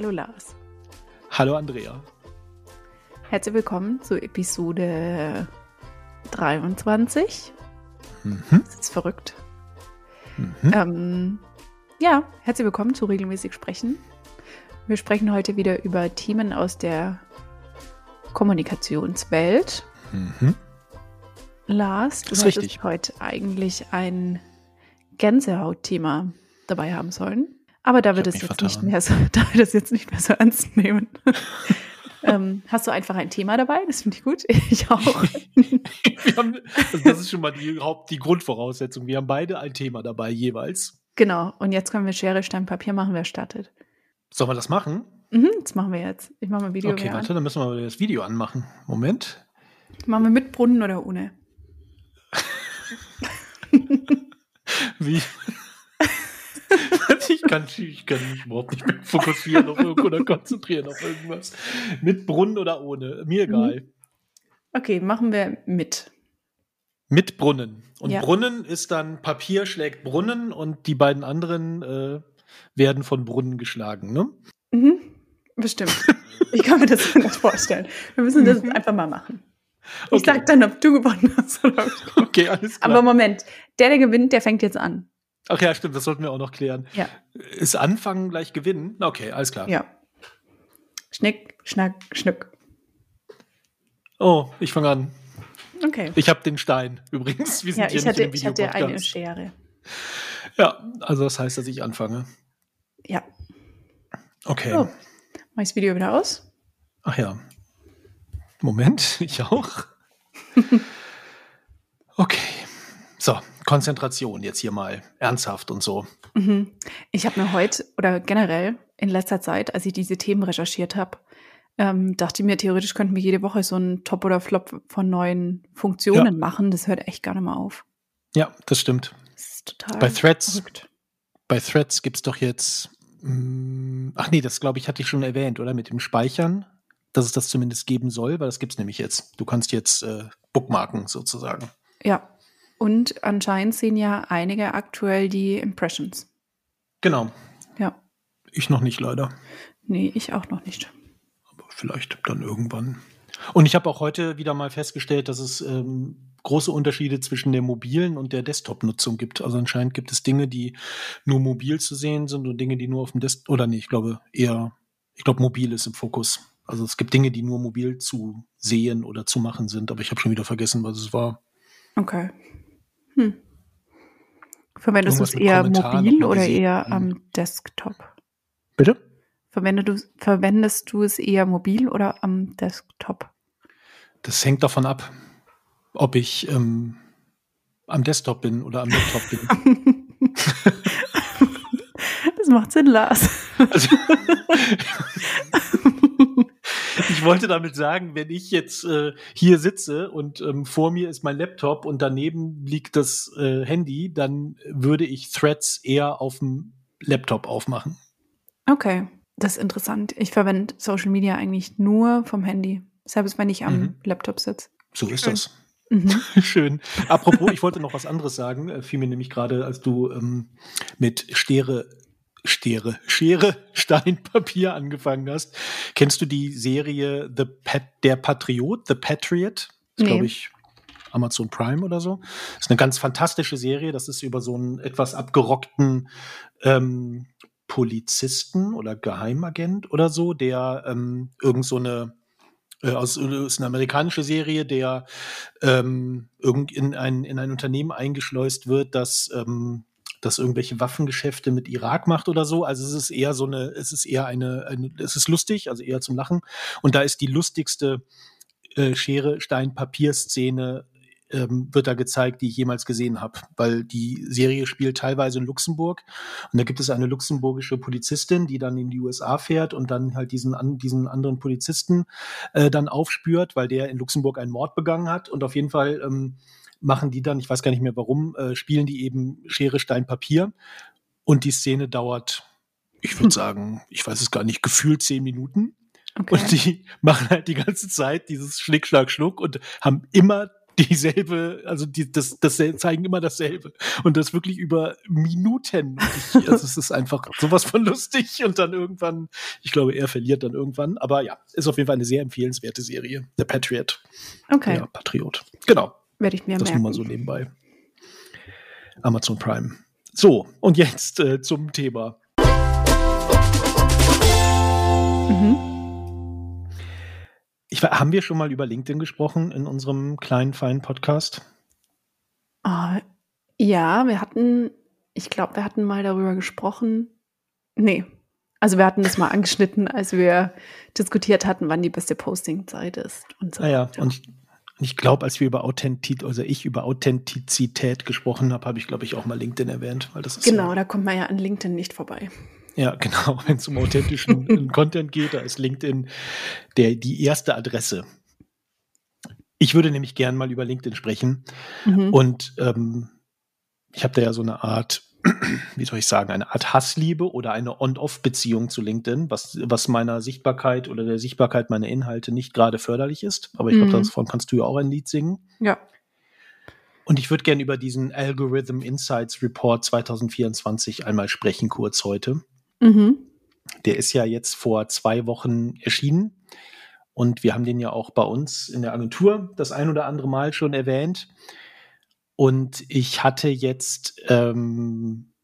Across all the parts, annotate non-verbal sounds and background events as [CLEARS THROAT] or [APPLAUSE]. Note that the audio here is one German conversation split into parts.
Hallo Lars. Hallo Andrea. Herzlich willkommen zu Episode 23. Mhm. Das ist verrückt. Mhm. Ähm, ja, herzlich willkommen zu Regelmäßig Sprechen. Wir sprechen heute wieder über Themen aus der Kommunikationswelt. Mhm. Lars, du richtig. heute eigentlich ein Gänsehautthema dabei haben sollen. Aber da wir das jetzt nicht mehr so, [LAUGHS] da wir das jetzt nicht mehr so ernst nehmen, [LAUGHS] ähm, hast du einfach ein Thema dabei. Das finde ich gut. [LAUGHS] Ich auch. Haben, also das ist schon mal die, Haupt, die Grundvoraussetzung. Wir haben beide ein Thema dabei jeweils. genau. Und jetzt können wir Schere, Stein, Papier machen, wer startet. Sollen wir das machen? Mhm, das machen wir jetzt. Ich mache mal Video. okay, warte, an. dann müssen wir das Video anmachen. Moment. Machen wir mit Brunnen oder ohne? Wie? Ich, kann, ich kann mich überhaupt nicht mehr fokussieren auf oder konzentrieren auf irgendwas. Mit Brunnen oder ohne? Mir egal. Okay, machen wir mit. Mit Brunnen. Und Ja. Brunnen ist dann Papier schlägt Brunnen und die beiden anderen äh, werden von Brunnen geschlagen, ne? Mhm. Bestimmt. [LAUGHS] Ich kann mir das nicht vorstellen. Wir müssen das Mhm. einfach mal machen. Ich Okay. sag dann, ob du gewonnen hast oder ob ich [LAUGHS] Okay, alles klar. Aber Moment, der, der gewinnt, der fängt jetzt an. Ach ja, stimmt, das sollten wir auch noch klären. Ja. Ist Anfangen gleich gewinnen? Okay, alles klar. Ja. Schnick, schnack, schnuck. Oh, ich fange an. Okay. Ich habe den Stein [LAUGHS] übrigens. Wir sind Ja, ich hatte, ich hatte eine. Schere. Ja, also das heißt, dass ich anfange. Ja. Okay. So, mach ich das Video wieder aus. Ach ja. Moment, [LAUGHS] ich auch. [LAUGHS] Konzentration jetzt hier mal. Ernsthaft und so. Mhm. Ich habe mir heute oder generell in letzter Zeit, als ich diese Themen recherchiert habe, ähm, dachte ich mir, theoretisch könnten wir jede Woche so einen Top oder Flop von neuen Funktionen Ja. machen. Das hört echt gar nicht mehr auf. Ja, das stimmt. Das ist total Bei Threads, verrückt. bei Threads gibt es doch jetzt. mm, Ach nee, das glaube ich, hatte ich schon erwähnt, oder? Mit dem Speichern, dass es das zumindest geben soll, weil das gibt es nämlich jetzt. Du kannst jetzt äh, bookmarken sozusagen. Ja. Und anscheinend sehen ja einige aktuell die Impressions. Genau. Ja. Ich noch nicht leider. Nee, ich auch noch nicht. Aber vielleicht dann irgendwann. Und ich habe auch heute wieder mal festgestellt, dass es ähm, große Unterschiede zwischen der mobilen und der Desktop-Nutzung gibt. Also anscheinend gibt es Dinge, die nur mobil zu sehen sind und Dinge, die nur auf dem Desktop, oder nee, ich glaube eher, ich glaube mobil ist im Fokus. Also es gibt Dinge, die nur mobil zu sehen oder zu machen sind, aber ich habe schon wieder vergessen, was es war. Okay. Hm. Verwendest du es eher mobil oder eher Hm. am Desktop? Bitte? Verwendest du, verwendest du es eher mobil oder am Desktop? Das hängt davon ab, ob ich ähm, am Desktop bin oder am Laptop bin. [LAUGHS] das macht Sinn, Lars. Also, [LAUGHS] ich wollte damit sagen, wenn ich jetzt äh, hier sitze und ähm, vor mir ist mein Laptop und daneben liegt das äh, Handy, dann würde ich Threads eher auf dem Laptop aufmachen. Okay, das ist interessant. Ich verwende Social Media eigentlich nur vom Handy. Selbst wenn ich am Mhm. Laptop sitze. So ist das. Mhm. [LAUGHS] Schön. Apropos, ich wollte noch was anderes sagen. Äh, Fiel mir nämlich gerade, als du ähm, mit Stere, Stere, Schere, Stein, [LAUGHS] Papier angefangen hast. Kennst du die Serie The Pat, Der Patriot, The Patriot? Das Nee. glaube ich Amazon Prime oder so. Das ist eine ganz fantastische Serie. Das ist über so einen etwas abgerockten ähm, Polizisten oder Geheimagent oder so, der ähm, irgend so eine äh, aus äh, ist eine amerikanische Serie, der ähm, irgend in ein in ein Unternehmen eingeschleust wird, das ähm, das irgendwelche Waffengeschäfte mit Irak macht oder so. Also es ist eher so eine, es ist eher eine, eine es ist lustig, also eher zum Lachen. Und da ist die lustigste äh, Schere, Stein, Papier-Szene ähm, wird da gezeigt, die ich jemals gesehen habe, weil die Serie spielt teilweise in Luxemburg und da gibt es eine luxemburgische Polizistin, die dann in die USA fährt und dann halt diesen, an, diesen anderen Polizisten äh, dann aufspürt, weil der in Luxemburg einen Mord begangen hat und auf jeden Fall ähm, machen die dann, ich weiß gar nicht mehr warum, äh, spielen die eben Schere, Stein, Papier und die Szene dauert, ich würde [LAUGHS] sagen, ich weiß es gar nicht, gefühlt zehn Minuten Okay. und die [LAUGHS] machen halt die ganze Zeit dieses Schnick, Schlag, Schnuck und haben immer dieselbe, also die, das, das zeigen immer dasselbe. Und das wirklich über Minuten. Ich, [LAUGHS] also es ist einfach sowas von lustig und dann irgendwann, ich glaube, er verliert dann irgendwann. Aber ja, ist auf jeden Fall eine sehr empfehlenswerte Serie. Der Patriot. Okay. Der Patriot. Genau. Werde ich mir das merken. nur mal so nebenbei. Amazon Prime. So, und jetzt äh, zum Thema. Mhm. Ich, haben wir schon mal über LinkedIn gesprochen in unserem kleinen, feinen Podcast? Oh, ja, wir hatten, ich glaube, wir hatten mal darüber gesprochen. Nee. Also wir hatten das mal angeschnitten, als wir diskutiert hatten, wann die beste Posting-Zeit ist und so. Naja, und ich, glaube, als wir über Authentizität, also ich über Authentizität gesprochen habe, habe ich, glaube ich, auch mal LinkedIn erwähnt, weil das ist Genau, ja, da kommt man ja an LinkedIn nicht vorbei. ja [LAUGHS] genau, wenn es um authentischen [LAUGHS] Content geht, da ist LinkedIn der, die erste Adresse. Ich würde nämlich gern mal über LinkedIn sprechen Mhm. und ähm, ich habe da ja so eine Art, [CLEARS THROAT] wie soll ich sagen, eine Art Hassliebe oder eine On-Off-Beziehung zu LinkedIn, was, was meiner Sichtbarkeit oder der Sichtbarkeit meiner Inhalte nicht gerade förderlich ist. Aber ich glaube, Mhm. davon kannst du ja auch ein Lied singen. Ja. Und ich würde gerne über diesen Algorithm Insights Report 2024 einmal sprechen, kurz heute. Mhm. Der ist ja jetzt vor zwei Wochen erschienen. Und wir haben den ja auch bei uns in der Agentur das ein oder andere Mal schon erwähnt. Und ich hatte jetzt ähm,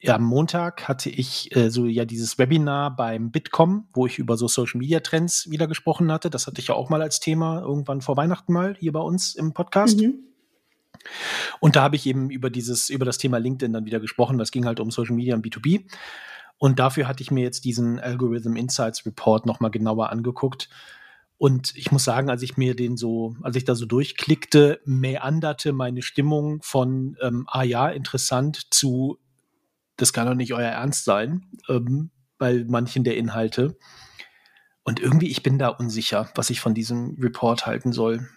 ja, am Montag hatte ich äh, so ja dieses Webinar beim Bitkom, wo ich über so Social Media Trends wieder gesprochen hatte. Das hatte ich ja auch mal als Thema irgendwann vor Weihnachten mal hier bei uns im Podcast. Mhm. Und da habe ich eben über dieses, über das Thema LinkedIn dann wieder gesprochen. Das ging halt um Social Media und B2B. Und dafür hatte ich mir jetzt diesen Algorithm Insights Report nochmal genauer angeguckt. Und ich muss sagen, als ich mir den so, als ich da so durchklickte, meanderte meine Stimmung von, ähm, ah ja, interessant zu, das kann doch nicht euer Ernst sein, ähm, bei manchen der Inhalte. Und irgendwie, ich bin da unsicher, was ich von diesem Report halten soll.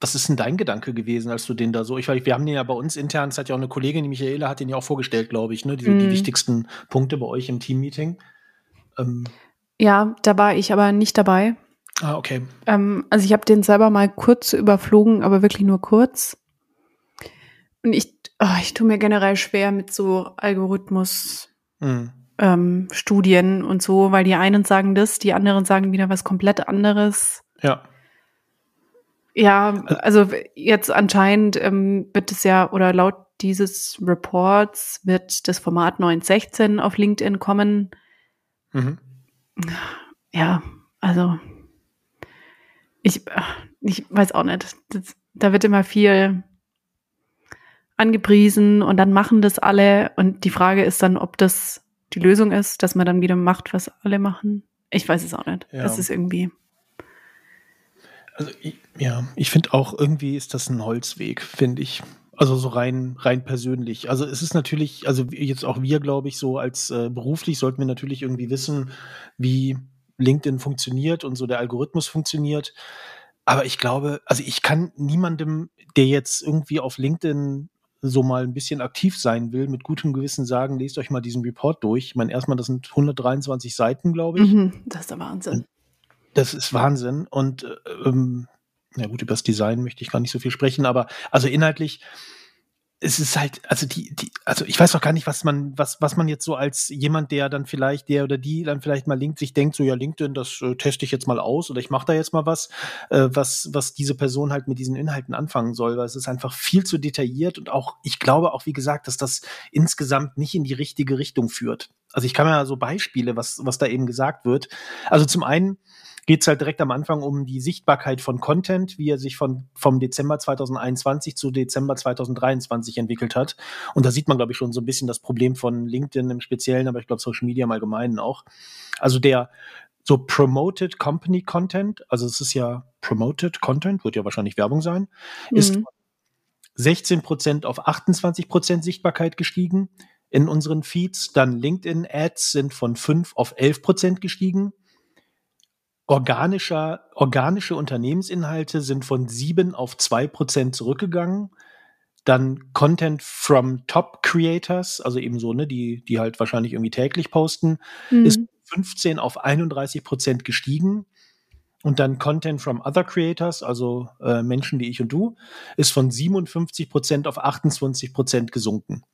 Was ist denn dein Gedanke gewesen, als du den da so, ich weiß, wir haben den ja bei uns intern, es hat ja auch eine Kollegin, die Michaela, hat den ja auch vorgestellt, glaube ich, ne, die, die Mhm. wichtigsten Punkte bei euch im Teammeeting. Ähm, Ja, da war ich aber nicht dabei. Ah, okay. Ähm, also ich habe den selber mal kurz überflogen, aber wirklich nur kurz. Und ich, oh, ich tue mir generell schwer mit so Algorithmus. Hm. Ähm, Studien und so, weil die einen sagen das, die anderen sagen wieder was komplett anderes. Ja. Ja, also jetzt anscheinend ähm, wird es ja, oder laut dieses Reports wird das Format 916 auf LinkedIn kommen. Mhm. Ja, also ich, ich weiß auch nicht. Das, da wird immer viel angepriesen und dann machen das alle. Und die Frage ist dann, ob das die Lösung ist, dass man dann wieder macht, was alle machen. Ich weiß es auch nicht. Ja. Das ist irgendwie. Also ich, ja, ich finde auch irgendwie ist das ein Holzweg, finde ich. Also so rein rein persönlich. Also es ist natürlich, also jetzt auch wir, glaube ich, so als äh, beruflich sollten wir natürlich irgendwie wissen, wie LinkedIn funktioniert und so der Algorithmus funktioniert. Aber ich glaube, also ich kann niemandem, der jetzt irgendwie auf LinkedIn so mal ein bisschen aktiv sein will, mit gutem Gewissen sagen, lest euch mal diesen Report durch. Ich meine, erstmal, das sind 123 Seiten, glaube ich. Mhm, das ist der Wahnsinn. Das ist Wahnsinn. Und äh, ähm, ja gut, über das Design möchte ich gar nicht so viel sprechen, aber also inhaltlich, es ist halt, also die, die, also ich weiß auch gar nicht, was man, was, was man jetzt so als jemand, der dann vielleicht, der oder die dann vielleicht mal linkt, sich denkt, so ja, LinkedIn, das äh, teste ich jetzt mal aus oder ich mache da jetzt mal was, äh, was, was diese Person halt mit diesen Inhalten anfangen soll, weil es ist einfach viel zu detailliert und auch, ich glaube auch, wie gesagt, dass das insgesamt nicht in die richtige Richtung führt. Also ich kann mir ja so Beispiele, was, was da eben gesagt wird. Also zum einen, geht es halt direkt am Anfang um die Sichtbarkeit von Content, wie er sich von, vom Dezember 2021 zu Dezember 2023 entwickelt hat. Und da sieht man, glaube ich, schon so ein bisschen das Problem von LinkedIn im Speziellen, aber ich glaube Social Media im Allgemeinen auch. Also der so Promoted Company Content, also es ist ja Promoted Content, wird ja wahrscheinlich Werbung sein, ist Mhm. 16 Prozent auf 28 Prozent Sichtbarkeit gestiegen in unseren Feeds. Dann LinkedIn Ads sind von 5 auf 11 Prozent gestiegen. Organischer, organische Unternehmensinhalte sind von 7 auf 2 Prozent zurückgegangen. Dann Content from Top Creators, also eben so, ne, die, die halt wahrscheinlich irgendwie täglich posten, Mhm. ist 15 auf 31 Prozent gestiegen. und dann Content from other creators, also äh, Menschen wie ich und du, ist von 57 Prozent auf 28 Prozent gesunken.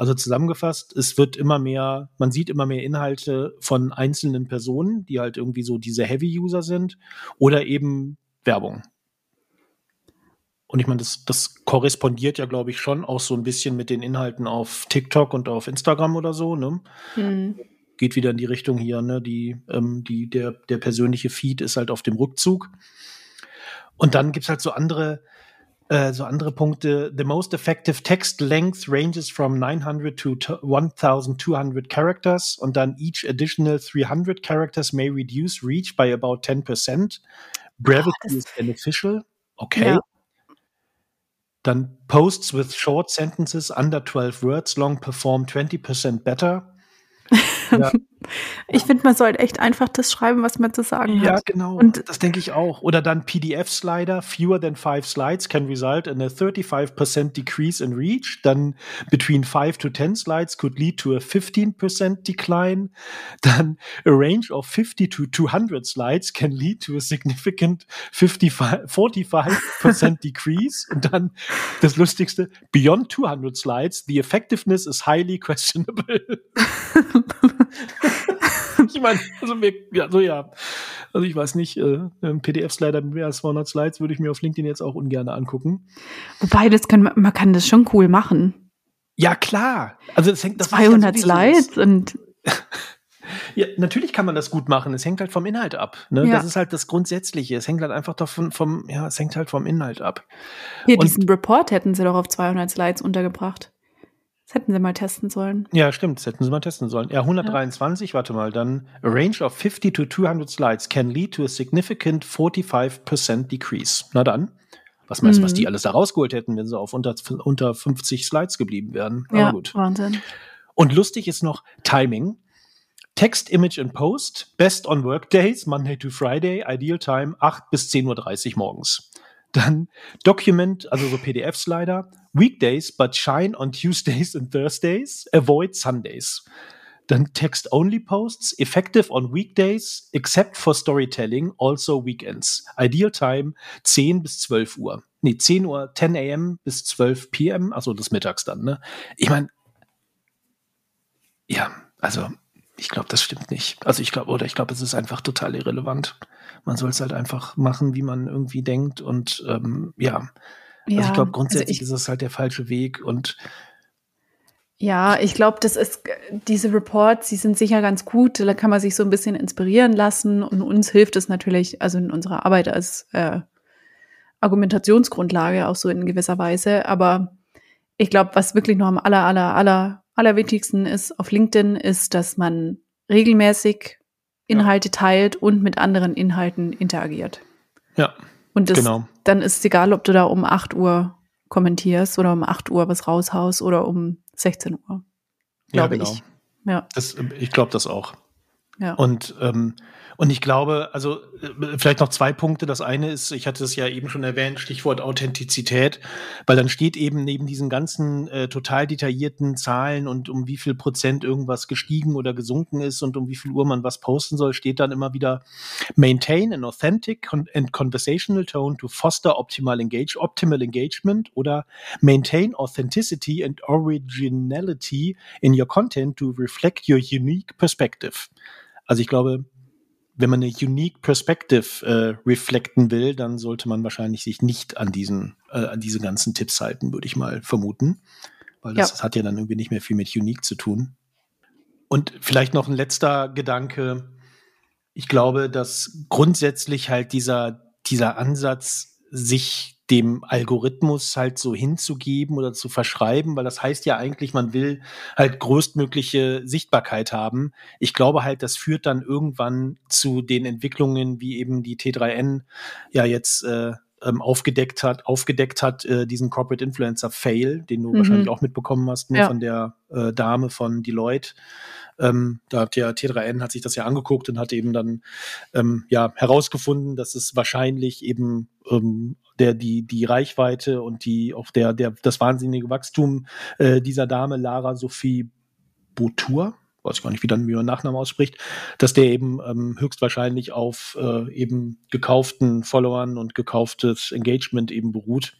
Also zusammengefasst, es wird immer mehr, man sieht immer mehr Inhalte von einzelnen Personen, die halt irgendwie so diese Heavy-User sind oder eben Werbung. Und ich meine, das, das korrespondiert ja, glaube ich, schon auch so ein bisschen mit den Inhalten auf TikTok und auf Instagram oder so, ne? Mhm. Geht wieder in die Richtung hier, ne? Die, ähm, die, der, der persönliche Feed ist halt auf dem Rückzug. Und dann gibt's halt so andere, äh, so andere Punkte. The most effective text length ranges from 900 to 1200 characters und dann each additional 300 characters may reduce reach by about 10%. Brevity oh, is beneficial. Okay. Ja. Dann Posts with short sentences under 12 words long perform 20% better. [LAUGHS] Ja. Ich finde, man sollte echt einfach das schreiben, was man zu sagen ja, hat. Ja, genau. Und das denke ich auch. Oder dann PDF-Slider. Fewer than five slides can result in a 35% decrease in reach. Dann between five to 10 slides could lead to a 15% decline. Dann a range of 50 to 200 slides can lead to a significant 55, 45% [LAUGHS] decrease. Und dann das Lustigste, beyond 200 slides, the effectiveness is highly questionable. [LAUGHS] [LAUGHS] ich meine, also, wir, ja, so ja. Also ich weiß nicht, äh, ein PDF-Slider mit mehr als 200 Slides würde ich mir auf LinkedIn jetzt auch ungern angucken. Wobei, das kann, man kann das schon cool machen. Ja, klar. Also es hängt das 200 Slides und [LAUGHS] ja, natürlich kann man das gut machen. Es hängt halt vom Inhalt ab. Ne? Ja. Das ist halt das Grundsätzliche. Es hängt halt einfach davon vom, ja, es hängt halt vom Inhalt ab. Hier, und diesen Report hätten sie doch auf 200 Slides untergebracht. Das hätten sie mal testen sollen. Ja, stimmt, das hätten sie mal testen sollen. Ja, 123, ja. warte mal, dann a range of 50 to 200 slides can lead to a significant 45% decrease. Na dann, was meinst du, mhm. was die alles da rausgeholt hätten, wenn sie auf unter, unter 50 Slides geblieben wären? Aber ja, gut. Wahnsinn. Und lustig ist noch Timing. Text, Image and Post, best on Workdays, Monday to Friday, Ideal Time 8 bis 10.30 Uhr morgens. Dann Document, also so PDF-Slider, Weekdays, but shine on Tuesdays and Thursdays. Avoid Sundays. Dann Text-only Posts, effective on weekdays, except for storytelling, also weekends. Ideal Time 10 bis 12 Uhr. Nee, 10 Uhr, 10 a.m. bis 12 p.m., also des Mittags dann, ne? Ich meine, ja, also ich glaube, das stimmt nicht. Also ich glaube, oder ich glaube, es ist einfach total irrelevant. Man soll es halt einfach machen, wie man irgendwie denkt und ähm, ja. Also ja, ich glaube, also grundsätzlich also ich, ist es halt der falsche Weg und ja, ich glaube, das ist diese Reports, die sind sicher ganz gut. Da kann man sich so ein bisschen inspirieren lassen und uns hilft es natürlich, also in unserer Arbeit als äh, Argumentationsgrundlage auch so in gewisser Weise. Aber ich glaube, was wirklich noch am aller, aller, aller, aller wichtigsten ist auf LinkedIn, ist, dass man regelmäßig Inhalte ja. teilt und mit anderen Inhalten interagiert. Ja. Und das, genau. dann ist es egal, ob du da um 8 Uhr kommentierst oder um 8 Uhr was raushaust oder um 16 Uhr. Glaube ja, genau. ich. Ja. Das, ich glaube das auch. Ja. Und, ähm, und ich glaube, also äh, vielleicht noch zwei Punkte. Das eine ist, ich hatte es ja eben schon erwähnt, Stichwort Authentizität, weil dann steht eben neben diesen ganzen äh, total detaillierten Zahlen und um wie viel Prozent irgendwas gestiegen oder gesunken ist und um wie viel Uhr man was posten soll, steht dann immer wieder maintain an authentic and conversational tone to foster optimal, engage, optimal engagement oder maintain authenticity and originality in your content to reflect your unique perspective. Also ich glaube, wenn man eine unique Perspective äh, reflekten will, dann sollte man wahrscheinlich sich nicht an diesen, äh, an diese ganzen Tipps halten, würde ich mal vermuten. Weil das, ja. das hat ja dann irgendwie nicht mehr viel mit unique zu tun. Und vielleicht noch ein letzter Gedanke. Ich glaube, dass grundsätzlich halt dieser, dieser Ansatz, sich dem Algorithmus halt so hinzugeben oder zu verschreiben, weil das heißt ja eigentlich, man will halt größtmögliche Sichtbarkeit haben. Ich glaube halt, das führt dann irgendwann zu den Entwicklungen, wie eben die T3N ja jetzt äh, ähm, aufgedeckt hat, aufgedeckt hat, äh, diesen Corporate Influencer Fail, den du mhm. wahrscheinlich auch mitbekommen hast, ne, ja. von der äh, Dame von Deloitte. Ähm, da hat ja T3N hat sich das ja angeguckt und hat eben dann ähm, ja herausgefunden, dass es wahrscheinlich eben ähm, der die die Reichweite und die auch der der das wahnsinnige Wachstum äh, dieser Dame Lara Sophie Boutour weiß gar nicht, wie dann wie man Nachnamen ausspricht, dass der eben ähm, höchstwahrscheinlich auf äh, eben gekauften Followern und gekauftes Engagement eben beruht.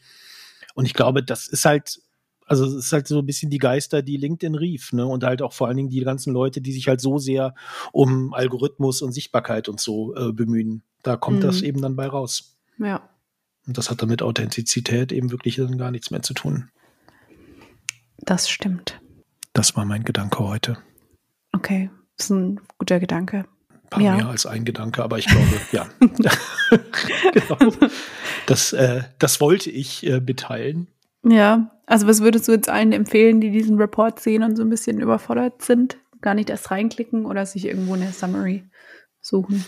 Und ich glaube, das ist halt, also es ist halt so ein bisschen die Geister, die LinkedIn rief, ne? Und halt auch vor allen Dingen die ganzen Leute, die sich halt so sehr um Algorithmus und Sichtbarkeit und so äh, bemühen. Da kommt mhm. das eben dann bei raus. Ja. Und das hat dann mit Authentizität eben wirklich dann gar nichts mehr zu tun. Das stimmt. Das war mein Gedanke heute. Okay, das ist ein guter Gedanke. Ein paar ja. mehr als ein Gedanke, aber ich glaube, [LAUGHS] ja. [LAUGHS] genau. Das, äh, das wollte ich äh, mitteilen. Ja, also was würdest du jetzt allen empfehlen, die diesen Report sehen und so ein bisschen überfordert sind? Gar nicht erst reinklicken oder sich irgendwo eine Summary suchen?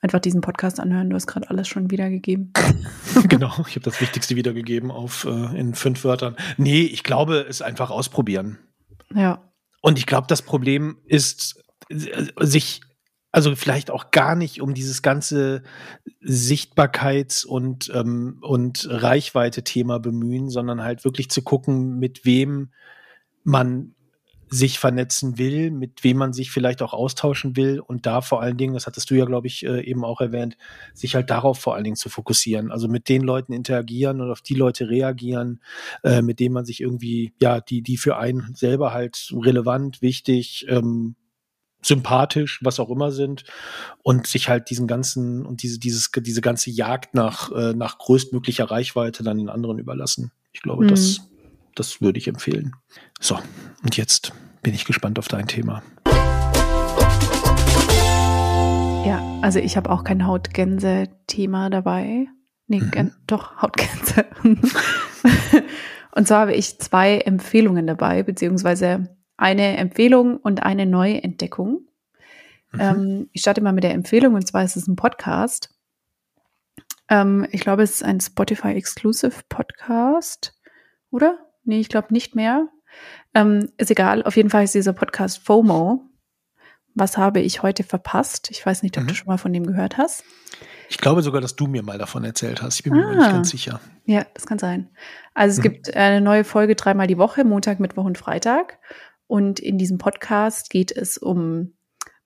Einfach diesen Podcast anhören, du hast gerade alles schon wiedergegeben. [LAUGHS] genau, ich habe das Wichtigste wiedergegeben auf äh, in fünf Wörtern. Nee, ich glaube, es einfach ausprobieren. Ja. Und ich glaube, das Problem ist, sich also vielleicht auch gar nicht um dieses ganze Sichtbarkeits- und, ähm, und Reichweite-Thema bemühen, sondern halt wirklich zu gucken, mit wem man sich vernetzen will, mit wem man sich vielleicht auch austauschen will und da vor allen Dingen, das hattest du ja, glaube ich, äh, eben auch erwähnt, sich halt darauf vor allen Dingen zu fokussieren. Also mit den Leuten interagieren und auf die Leute reagieren, äh, mit denen man sich irgendwie, ja, die, die für einen selber halt relevant, wichtig, ähm, sympathisch, was auch immer sind und sich halt diesen ganzen und diese dieses diese ganze Jagd nach äh, nach größtmöglicher Reichweite dann den anderen überlassen. Ich glaube, mhm. das das würde ich empfehlen. So, und jetzt bin ich gespannt auf dein Thema. Ja, also ich habe auch kein Hautgänse-Thema dabei. Nee, mhm. doch, Hautgänse. [LAUGHS] und zwar habe ich zwei Empfehlungen dabei, beziehungsweise eine Empfehlung und eine Neuentdeckung. Mhm. Ähm, ich starte mal mit der Empfehlung, und zwar ist es ein Podcast. Ähm, ich glaube, es ist ein Spotify-Exclusive Podcast, oder? Nee, ich glaube nicht mehr. Ähm, ist egal. Auf jeden Fall ist dieser Podcast FOMO. Was habe ich heute verpasst? Ich weiß nicht, ob mhm. du schon mal von dem gehört hast. Ich glaube sogar, dass du mir mal davon erzählt hast. Ich bin mir ah. nicht ganz sicher. Ja, das kann sein. Also es mhm. gibt eine neue Folge dreimal die Woche, Montag, Mittwoch und Freitag. Und in diesem Podcast geht es um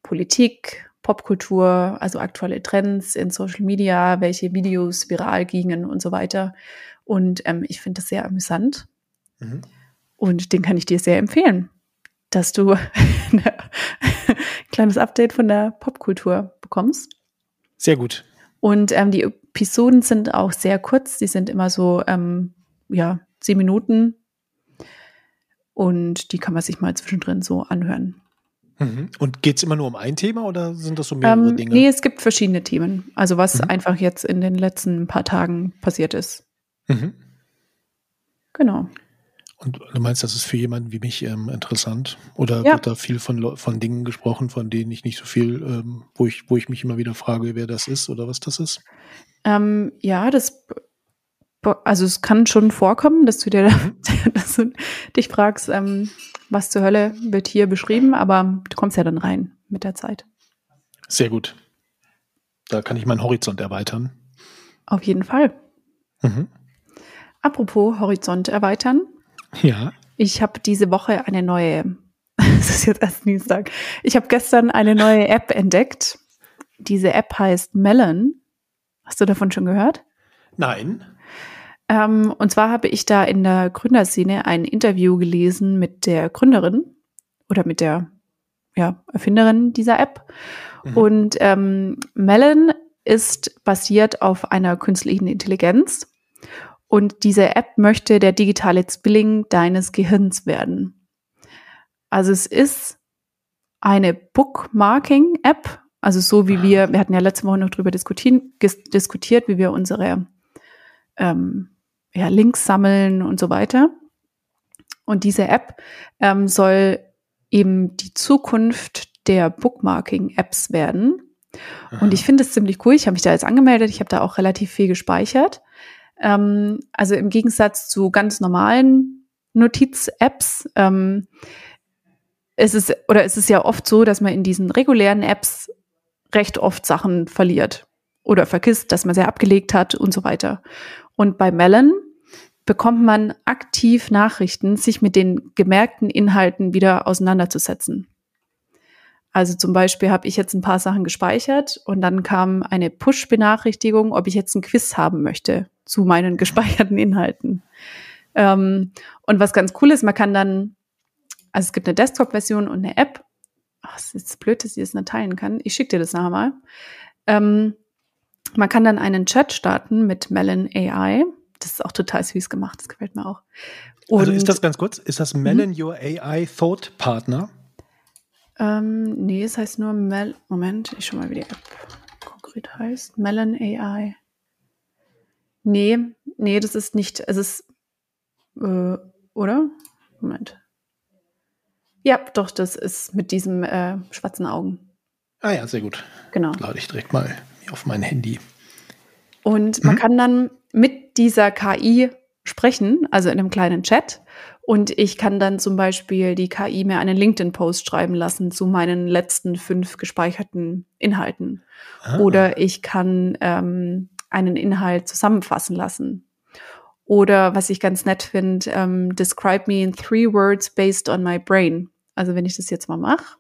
Politik, Popkultur, also aktuelle Trends in Social Media, welche Videos viral gingen und so weiter. Und ähm, ich finde das sehr amüsant. Mhm. Und den kann ich dir sehr empfehlen, dass du [LAUGHS] ein kleines Update von der Popkultur bekommst. Sehr gut. Und ähm, die Episoden sind auch sehr kurz. Die sind immer so, ähm, ja, zehn Minuten. Und die kann man sich mal zwischendrin so anhören. Mhm. Und geht es immer nur um ein Thema oder sind das so mehrere ähm, Dinge? Nee, es gibt verschiedene Themen. Also was mhm. einfach jetzt in den letzten paar Tagen passiert ist. Mhm. Genau. Und du meinst, das ist für jemanden wie mich ähm, interessant? Oder ja. wird da viel von, von Dingen gesprochen, von denen ich nicht so viel, ähm, wo, ich, wo ich mich immer wieder frage, wer das ist oder was das ist? Ähm, ja, das, also es kann schon vorkommen, dass du dir, mhm. [LAUGHS] dass du dich fragst, ähm, was zur Hölle wird hier beschrieben, aber du kommst ja dann rein mit der Zeit. Sehr gut. Da kann ich meinen Horizont erweitern. Auf jeden Fall. Mhm. Apropos Horizont erweitern. Ja. Ich habe diese Woche eine neue, [LAUGHS] es ist jetzt erst Dienstag, ich habe gestern eine neue [LAUGHS] App entdeckt. Diese App heißt Melon. Hast du davon schon gehört? Nein. Ähm, und zwar habe ich da in der Gründerszene ein Interview gelesen mit der Gründerin oder mit der ja, Erfinderin dieser App. Mhm. Und ähm, Melon ist basiert auf einer künstlichen Intelligenz. Und diese App möchte der digitale Zwilling deines Gehirns werden. Also es ist eine Bookmarking-App, also so wie wir, wir hatten ja letzte Woche noch drüber diskutiert, diskutiert wie wir unsere ähm, ja, Links sammeln und so weiter. Und diese App ähm, soll eben die Zukunft der Bookmarking-Apps werden. Aha. Und ich finde es ziemlich cool. Ich habe mich da jetzt angemeldet. Ich habe da auch relativ viel gespeichert. Ähm, also im Gegensatz zu ganz normalen Notiz-Apps ähm, ist es oder ist es ja oft so, dass man in diesen regulären Apps recht oft Sachen verliert oder vergisst, dass man sie abgelegt hat und so weiter. Und bei Melon bekommt man aktiv Nachrichten, sich mit den gemerkten Inhalten wieder auseinanderzusetzen. Also zum Beispiel habe ich jetzt ein paar Sachen gespeichert und dann kam eine Push-Benachrichtigung, ob ich jetzt ein Quiz haben möchte zu meinen [LAUGHS] gespeicherten Inhalten. Ähm, und was ganz cool ist, man kann dann, also es gibt eine Desktop-Version und eine App. Ach, es ist blöd, dass ich das nicht teilen kann. Ich schicke dir das nachher mal. Ähm, man kann dann einen Chat starten mit Melon AI. Das ist auch total süß gemacht, das gefällt mir auch. Und, also ist das ganz kurz, ist das Melon mhm. Your AI Thought Partner? Ähm, nee, es heißt nur Mel. Moment, ich schau mal, wie die App konkret heißt. Melon AI. Nee, nee, das ist nicht. Es ist. Äh, oder? Moment. Ja, doch, das ist mit diesem äh, schwarzen Augen. Ah ja, sehr gut. Genau. Lade ich direkt mal auf mein Handy. Und man mhm. kann dann mit dieser KI sprechen, also in einem kleinen Chat. Und ich kann dann zum Beispiel die KI mir einen LinkedIn-Post schreiben lassen zu meinen letzten fünf gespeicherten Inhalten. Ah. Oder ich kann ähm, einen Inhalt zusammenfassen lassen. Oder was ich ganz nett finde, ähm, describe me in three words based on my brain. Also wenn ich das jetzt mal mache,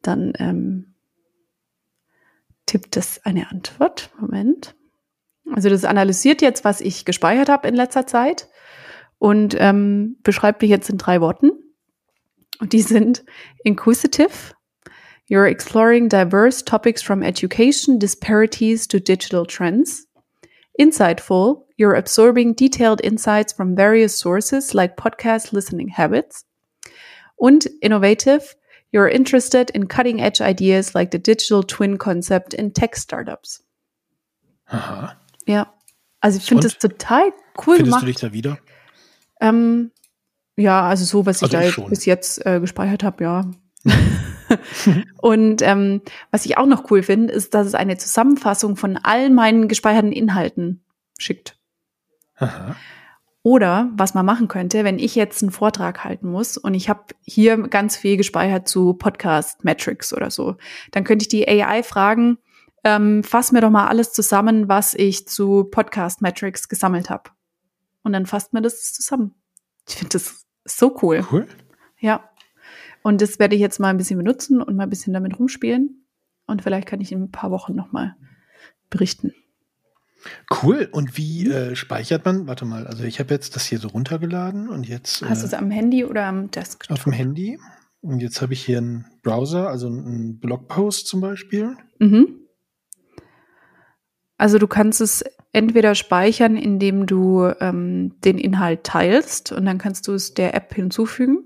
dann ähm, tippt es eine Antwort. Moment. Also das analysiert jetzt, was ich gespeichert habe in letzter Zeit und ähm, beschreibt mich jetzt in drei Worten. Und die sind inquisitive, you're exploring diverse topics from education disparities to digital trends. Insightful, you're absorbing detailed insights from various sources like podcast listening habits. Und innovative, you're interested in cutting edge ideas like the digital twin concept in tech startups. Aha. Ja. Also ich finde das total cool Findest gemacht. du dich da wieder? Ähm, ja, also so, was Also ich ich da schon. bis jetzt äh, gespeichert habe, ja. [LAUGHS] Und ähm, was ich auch noch cool finde, ist, dass es eine Zusammenfassung von all meinen gespeicherten Inhalten schickt. Aha. Oder was man machen könnte, wenn ich jetzt einen Vortrag halten muss und ich habe hier ganz viel gespeichert zu Podcast Metrics oder so, dann könnte ich die AI fragen, ähm, fass mir doch mal alles zusammen, was ich zu Podcast Metrics gesammelt habe. Und dann fasst mir das zusammen. Ich finde das so cool. Cool. Ja. Und das werde ich jetzt mal ein bisschen benutzen und mal ein bisschen damit rumspielen. Und vielleicht kann ich in ein paar Wochen nochmal berichten. Cool. Und Mhm. wie äh, speichert man? Warte mal, also ich habe jetzt das hier so runtergeladen und jetzt Hast du äh, es am Handy oder am Desktop? auf dem Handy. Und jetzt habe ich hier einen Browser, also einen Blogpost zum Beispiel. Mhm. Also du kannst es entweder speichern, indem du ähm, den Inhalt teilst und dann kannst du es der App hinzufügen.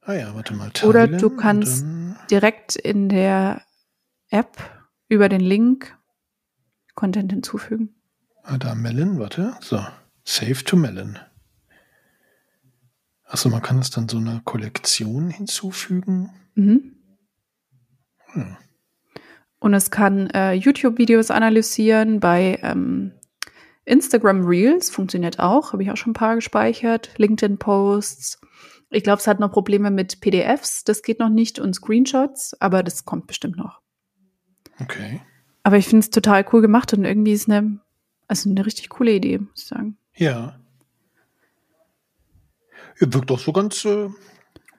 Ah ja, warte mal. Oder teilen du und kannst direkt in der App über den Link Content hinzufügen. Ah, da Melon, warte. So. Save to Melon. Achso, man kann es dann so einer Kollektion hinzufügen. Mhm. Hm. Und es kann äh, YouTube-Videos analysieren bei ähm, Instagram Reels, funktioniert auch, habe ich auch schon ein paar gespeichert, LinkedIn-Posts. Ich glaube, es hat noch Probleme mit PDFs, das geht noch nicht, und Screenshots, aber das kommt bestimmt noch. Okay. Aber ich finde es total cool gemacht und irgendwie ist eine, also eine richtig coole Idee, muss ich sagen. Ja. ja wirkt doch so ganz äh,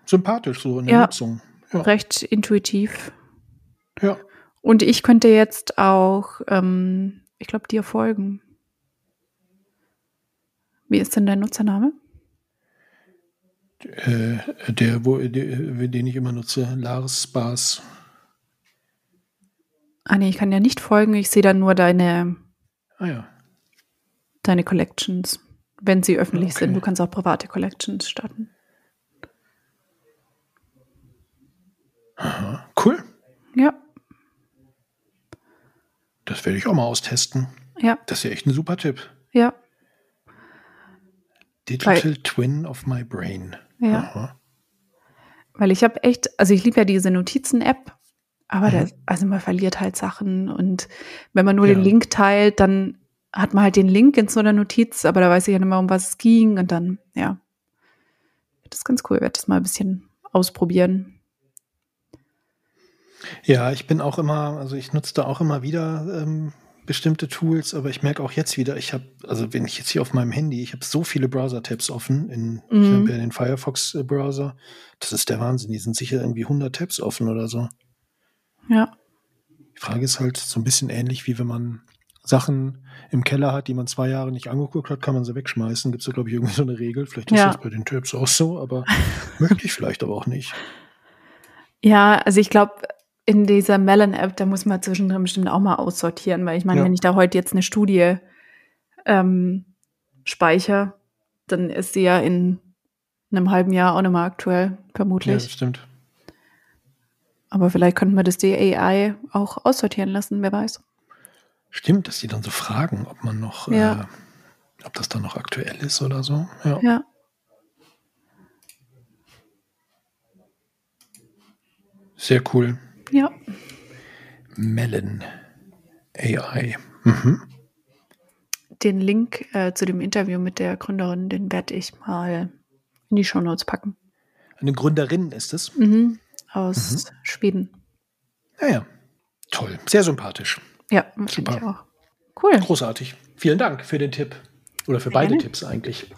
sympathisch so in der Ja. Nutzung. Ja. Recht intuitiv. ja. Und ich könnte jetzt auch, ähm, ich glaube, dir folgen. Wie ist denn dein Nutzername? Äh, der, wo, der, den ich immer nutze, Lars Spaß. Ah nee, ich kann ja nicht folgen, ich sehe dann nur deine, Ah ja. Deine Collections, wenn sie öffentlich Okay. sind. Du kannst auch private Collections starten. Aha. Cool. Ja, Das werde ich auch mal austesten. ja, Das ist ja echt ein super Tipp. ja, Digital Twin of my brain. ja. Aha. Weil ich habe echt, also ich liebe ja diese Notizen-App, aber Mhm. der, also man verliert halt Sachen und wenn man nur Ja. den Link teilt, dann hat man halt den Link in so einer Notiz, aber da weiß ich ja nicht mehr, um was es ging und dann, ja. Das ist ganz cool, ich werde das mal ein bisschen ausprobieren. Ja, ich bin auch immer, also ich nutze da auch immer wieder ähm, bestimmte Tools, aber ich merke auch jetzt wieder, ich habe, also wenn ich jetzt hier auf meinem Handy, ich habe so viele Browser-Tabs offen, in, mhm. ich habe ja den Firefox-Browser, das ist der Wahnsinn, die sind sicher irgendwie 100 Tabs offen oder so. Ja. Die Frage ist halt so ein bisschen ähnlich, wie wenn man Sachen im Keller hat, die man zwei Jahre nicht angeguckt hat, kann man sie wegschmeißen. Gibt es da, glaube ich, irgendwie so eine Regel. Vielleicht ist ja. das bei den Tabs auch so, aber [LAUGHS] möchte ich vielleicht aber auch nicht. Ja, also ich glaube, in dieser Melon-App, da muss man zwischendrin bestimmt auch mal aussortieren, weil ich meine, ja. wenn ich da heute jetzt eine Studie ähm, speichere, dann ist sie ja in einem halben Jahr auch nicht mehr aktuell, vermutlich. Ja, das stimmt. Aber vielleicht könnten wir das die AI auch aussortieren lassen, wer weiß. Stimmt, dass die dann so fragen, ob man noch, ja. äh, ob das dann noch aktuell ist oder so. Ja. ja. Sehr cool. Ja. Melon AI. Mhm. Den Link äh, zu dem Interview mit der Gründerin, den werde ich mal in die Shownotes packen. Eine Gründerin ist es? Mhm. Aus mhm. Schweden. Ja, ja. Toll. Sehr sympathisch. Ja, super. Ich auch. Cool. Großartig. Vielen Dank für den Tipp. Oder für beide gerne. Tipps eigentlich.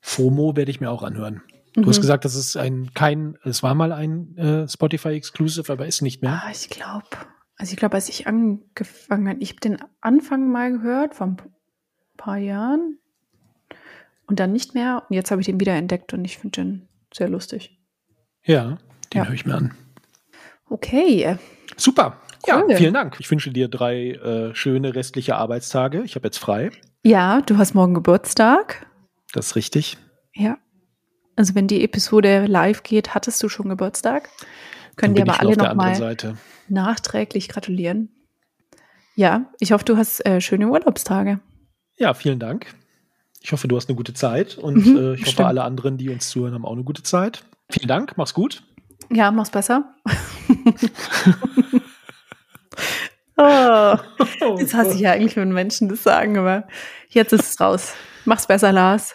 FOMO werde ich mir auch anhören. Du mhm. hast gesagt, das ist ein kein, es war mal ein äh, Spotify Exclusive, aber ist nicht mehr. Ah, ich glaube, also ich glaube, als ich angefangen habe, ich habe den Anfang mal gehört vor ein paar Jahren und dann nicht mehr. Und jetzt habe ich den wieder entdeckt und ich finde den sehr lustig. Ja, den ja. höre ich mir an. Okay. Super. Cool. Ja, vielen Dank. Ich wünsche dir drei äh, schöne restliche Arbeitstage. Ich habe jetzt frei. Ja, du hast morgen Geburtstag. Das ist richtig. Ja. Also wenn die Episode live geht, hattest du schon Geburtstag. Können dir aber alle nochmal nachträglich gratulieren. Ja, ich hoffe, du hast äh, schöne Urlaubstage. Ja, vielen Dank. Ich hoffe, du hast eine gute Zeit und mhm, äh, ich hoffe, alle anderen, die uns zuhören, haben auch eine gute Zeit. Vielen Dank, mach's gut. Ja, mach's besser. [LAUGHS] oh, jetzt hasse ich ja eigentlich, wenn Menschen das sagen, aber jetzt ist es raus. Mach's besser, Lars.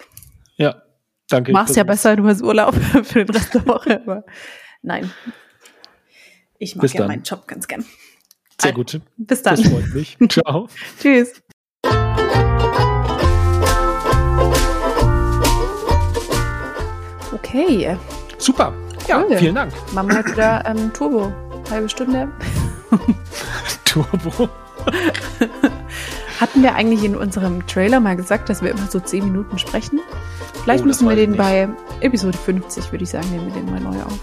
Ja. Danke. Mach's ja besser, du hast Urlaub [LAUGHS] für den Rest der Woche. Aber nein. Ich mag ja meinen Job ganz gern. Sehr gut. Bis dann. Das freut mich. [LAUGHS] Ciao. Tschüss. Okay. Super. Ja, cool. vielen Dank. Machen wir wieder ähm, Turbo. Halbe Stunde. [LAUGHS] Turbo. [LAUGHS] Hatten wir eigentlich in unserem Trailer mal gesagt, dass wir immer so 10 Minuten sprechen? Vielleicht oh, müssen wir den bei Episode 50, würde ich sagen, nehmen wir den mal neu auf.